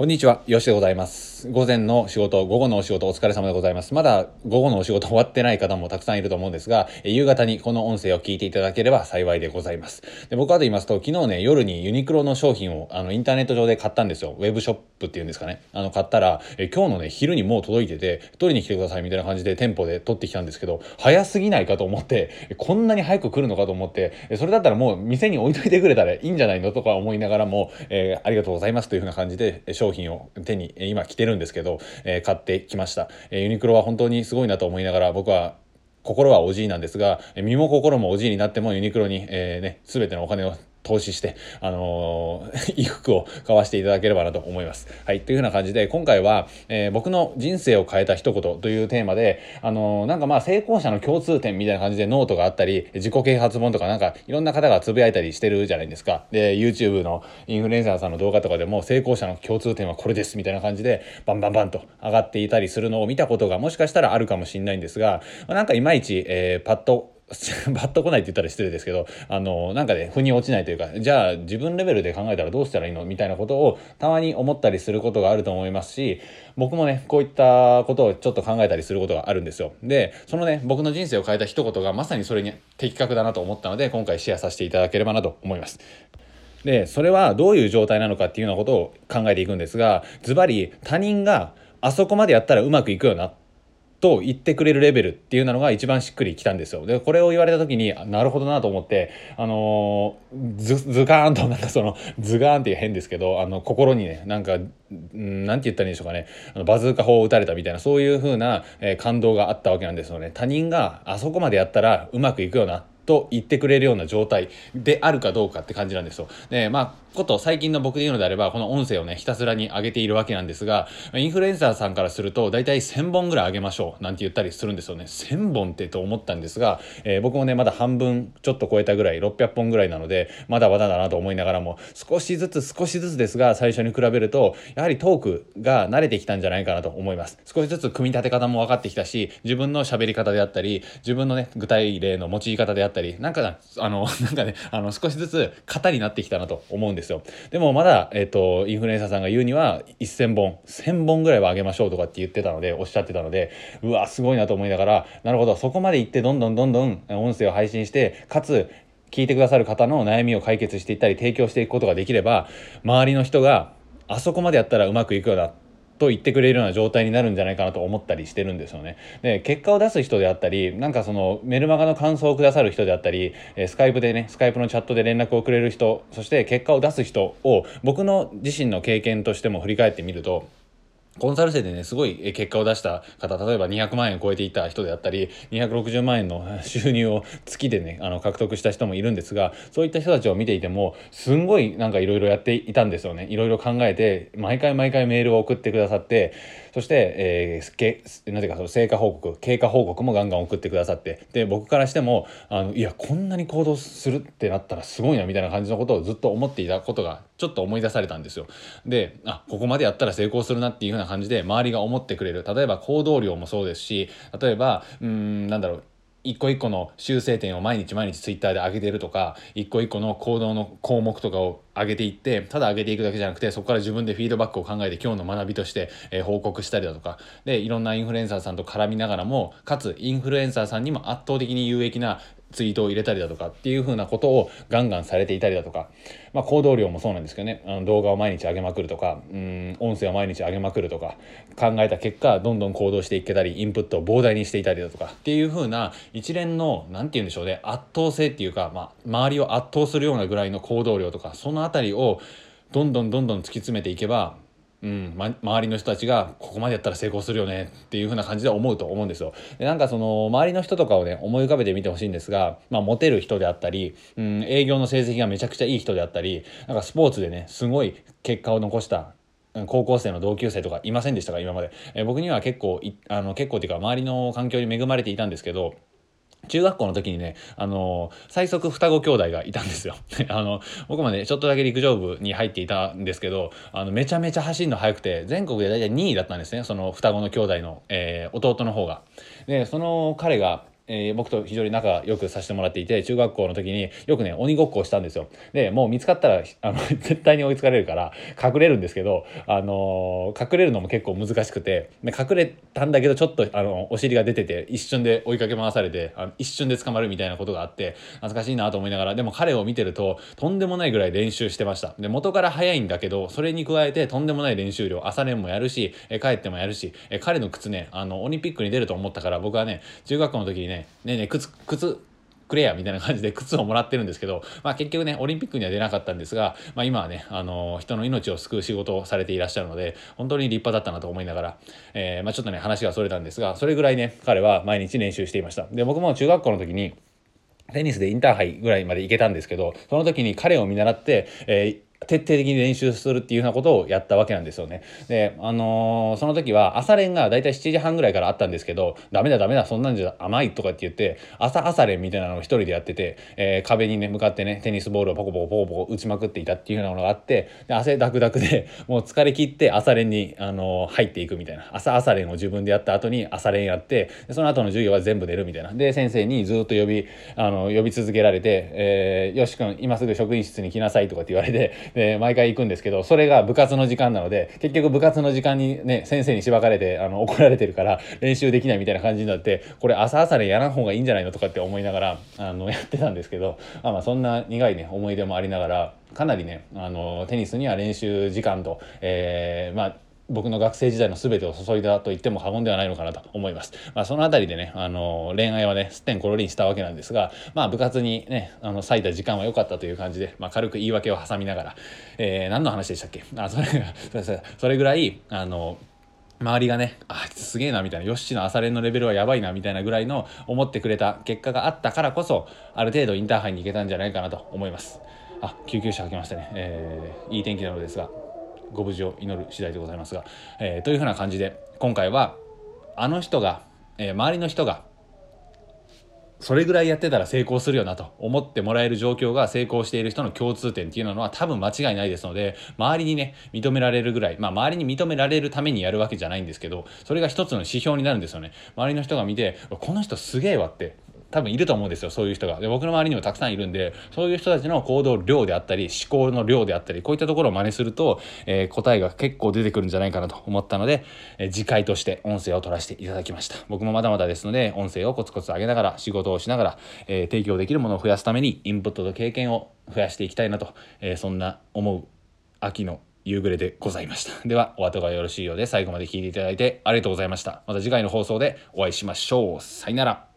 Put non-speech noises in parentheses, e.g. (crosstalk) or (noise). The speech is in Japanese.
こんにちは、よしでございます。午前の仕事、午後のお仕事お疲れ様でございます。まだ午後のお仕事終わってない方もたくさんいると思うんですが、夕方にこの音声を聞いていただければ幸いでございます。で僕はと言いますと、昨日ね、夜にユニクロの商品をあのインターネット上で買ったんですよ。ウェブショップっていうんですかね。あの、買ったら、え今日のね、昼にもう届いてて、取りに来てくださいみたいな感じで店舗で取ってきたんですけど、早すぎないかと思って、こんなに早く来るのかと思って、それだったらもう店に置いといてくれたらいいんじゃないの？とか思いながらも、えー、ありがとうございますというふうな感じで商品を手に今着てるるんですけど、えー、買ってきました、えー、ユニクロは本当にすごいなと思いながら僕は心はおじいなんですが身も心もおじいになってもユニクロに、えーね、全てのお金を投資して、あのー、(laughs) 衣服を買わせていただければなと思います。はい。というふうな感じで、今回は、えー、僕の人生を変えた一言というテーマで、あのー、なんかまあ成功者の共通点みたいな感じでノートがあったり、自己啓発本とかなんかいろんな方がつぶやいたりしてるじゃないですか。で、YouTube のインフルエンサーさんの動画とかでも成功者の共通点はこれですみたいな感じで、バンバンバンと上がっていたりするのを見たことがもしかしたらあるかもしれないんですが、ま、なんかいまいち、えー、パッと (laughs) バッと来ないって言ったら失礼ですけど、あの、なんかね、腑に落ちないというか、じゃあ自分レベルで考えたらどうしたらいいのみたいなことをたまに思ったりすることがあると思いますし、僕もね、こういったことをちょっと考えたりすることがあるんですよ。で、そのね、僕の人生を変えた一言がまさにそれに的確だなと思ったので、今回シェアさせていただければなと思います。で、それはどういう状態なのかっていうようなことを考えていくんですが、ズバリ他人があそこまでやったらうまくいくよなと言ってくれるレベルっていうのが一番しっくりきたんですよ。で、これを言われた時に、なるほどなと思って、あのー、ズ、ズカーンと、なんか (laughs) その、ズガーンっていう変ですけど、あの、心にね、なんか、んなんて言ったらいいんでしょうかね、あのバズーカ砲を撃たれたみたいな、そういう風な、えー、感動があったわけなんですよね。他人があそこまでやったらうまくいくよなと言ってくれるような状態であるかどうかって感じなんですよ。で、まあ、こと最近の僕で言うのであれば、この音声をね、ひたすらに上げているわけなんですが、インフルエンサーさんからすると、だいたい1000本ぐらい上げましょう、なんて言ったりするんですよね。1000本ってと思ったんですが、えー、僕もね、まだ半分ちょっと超えたぐらい、600本ぐらいなので、まだまだだなと思いながらも、少しずつ少しずつですが、最初に比べると、やはりトークが慣れてきたんじゃないかなと思います。少しずつ組み立て方も分かってきたし、自分の喋り方であったり、自分のね、具体例の用い方であったり、なんか、あの、(laughs) なんかね、あの、少しずつ型になってきたなと思うんですですよ。でも、まだ、えっ、と、インフルエンサーさんが言うには、1000本、1000本ぐらいは上げましょうとかって言ってたので、おっしゃってたので、うわ、すごいなと思いながら、なるほど、そこまで行って、どんどんどんどん音声を配信して、かつ、聞いてくださる方の悩みを解決していったり、提供していくことができれば、周りの人が、あそこまでやったらうまくいくよなと言ってくれるような状態になるんじゃないかなと思ったりしてるんですよね。で、結果を出す人であったり、なんかそのメルマガの感想をくださる人であったり、えスカイプでね、スカイプのチャットで連絡をくれる人、そして結果を出す人を僕の自身の経験としても振り返ってみると、コンサル生でね、すごい結果を出した方、例えば200万円を超えていた人であったり、260万円の (laughs) 収入を月でね、あの、獲得した人もいるんですが、そういった人たちを見ていても、すんごいなんかいろいろやっていたんですよね。いろいろ考えて、毎回毎回メールを送ってくださって、そして、えー、け、なぜかその成果報告、経過報告もガンガン送ってくださって、で、僕からしても、あの、いや、こんなに行動するってなったらすごいな、みたいな感じのことをずっと思っていたことが、ちょっと思い出されたんですよ。で、あ、ここまでやったら成功するなっていうふうな感じで、周りが思ってくれる。例えば行動量もそうですし、例えば、うん、なんだろう、一個一個の修正点を毎日毎日ツイッターで上げてるとか一個一個の行動の項目とかを上げていってただ上げていくだけじゃなくてそこから自分でフィードバックを考えて今日の学びとして、えー、報告したりだとか。でいろんなインフルエンサーさんと絡みながらもかつインフルエンサーさんにも圧倒的に有益なツイートを入れたりだとかっていう風なことをガンガンされていたりだとか、まあ、行動量もそうなんですけどね。あの動画を毎日上げまくるとかうん音声を毎日上げまくるとか考えた結果どんどん行動していけたりインプットを膨大にしていたりだとかっていう風な一連の何て言うんでしょうね。圧倒性っていうか、まあ、周りを圧倒するようなぐらいの行動量とかその辺りをどんどんどんどん突き詰めていけばうん、ま、周りの人たちがここまでやったら成功するよねっていう風な感じで思うと思うんですよ。でなんかその周りの人とかをね思い浮かべてみてほしいんですが、まあ、モテる人であったり、うん、営業の成績がめちゃくちゃいい人であったりなんかスポーツでねすごい結果を残した高校生の同級生とかいませんでしたか今まで、え僕には結構あの結構っていうか周りの環境に恵まれていたんですけど中学校の時にね、あの最速双子兄弟がいたんですよ。(laughs) あの、僕もね、ちょっとだけ陸上部に入っていたんですけど、あの、めちゃめちゃ走るの速くて、全国で大体2位だったんですね、その双子の兄弟の、えー、弟の方が。で、その彼が、えー、僕と非常に仲良くさせてもらっていて中学校の時によくね鬼ごっこをしたんですよ。でもう見つかったら (laughs) あの絶対に追いつかれるから隠れるんですけど、あのー、隠れるのも結構難しくてで隠れたんだけどちょっとあのお尻が出てて一瞬で追いかけ回されてあの一瞬で捕まるみたいなことがあって懐かしいなと思いながらでも彼を見てるととんでもないぐらい練習してました。で元から速いんだけどそれに加えてとんでもない練習量朝練もやるし、え帰ってもやるし、え彼の靴ねあのオリンピックに出ると思ったから僕はね中学校の時にねねねえ靴靴くれやみたいな感じで靴をもらってるんですけど、まあ、結局ねオリンピックには出なかったんですが、まあ、今はね、あの人の命を救う仕事をされていらっしゃるので本当に立派だったなと思いながら、えー、まあ、ちょっとね話がそれたんですがそれぐらいね彼は毎日練習していました。で僕も中学校の時にテニスでインターハイぐらいまで行けたんですけどその時に彼を見習って、えー徹底的に練習するっていうようなことをやったわけなんですよね。で、あのー、その時は朝練がだいたい7時半ぐらいからあったんですけど、ダメだダメだ、そんなんじゃ甘いとかって言って、朝朝練みたいなのを一人でやってて、えー、壁にね、向かってね、テニスボールをポコポコポコポコ打ちまくっていたっていうようなものがあって、で汗ダクダクで、(laughs) もう疲れ切って朝練に、あのー、入っていくみたいな。朝朝練を自分でやった後に朝練やって、でその後の授業は全部寝るみたいな。で、先生にずっと呼び、あの、呼び続けられて、えー、よし君、今すぐ職員室に来なさいとかって言われて、で、毎回行くんですけどそれが部活の時間なので結局部活の時間にね先生にしばかれてあの怒られてるから練習できないみたいな感じになってこれ朝朝でやらん方がいいんじゃないのとかって思いながらあのやってたんですけど、あ、まあそんな苦いね思い出もありながらかなりねあのテニスには練習時間と、えー、まあ僕の学生時代の全てを注いだと言っても過言ではないのかなと思います。まあ、そのあたりでね、あの、恋愛はね、すってんころりんしたわけなんですが、まあ、部活にね、あの、割いた時間は良かったという感じで、まあ、軽く言い訳を挟みながら、えー、何の話でしたっけ？あ、それが、それぐらい、あの、周りがね、あ、すげえなみたいな、ヨッシーの朝練のレベルはやばいなみたいなぐらいの思ってくれた結果があったからこそ、ある程度インターハイに行けたんじゃないかなと思います。あ、救急車が来ましたね。えー、いい天気なのですが、ご無事を祈る次第でございますが、えー、というふうな感じで今回はあの人が、えー、周りの人がそれぐらいやってたら成功するよなと思ってもらえる状況が成功している人の共通点っていうのは多分間違いないですので周りにね認められるぐらいまあ周りに認められるためにやるわけじゃないんですけどそれが一つの指標になるんですよね。周りの人が見てこの人すげえわって多分いると思うんですよそういう人がで僕の周りにもたくさんいるんでそういう人たちの行動量であったり思考の量であったりこういったところを真似すると、えー、答えが結構出てくるんじゃないかなと思ったので、えー、次回として音声を取らせていただきました僕もまだまだですので音声をコツコツ上げながら仕事をしながら、えー、提供できるものを増やすためにインプットと経験を増やしていきたいなと、えそんな思う秋の夕暮れでございました。では、お後がよろしいようで最後まで聞いていただいてありがとうございました。また次回の放送でお会いしましょう。さよなら。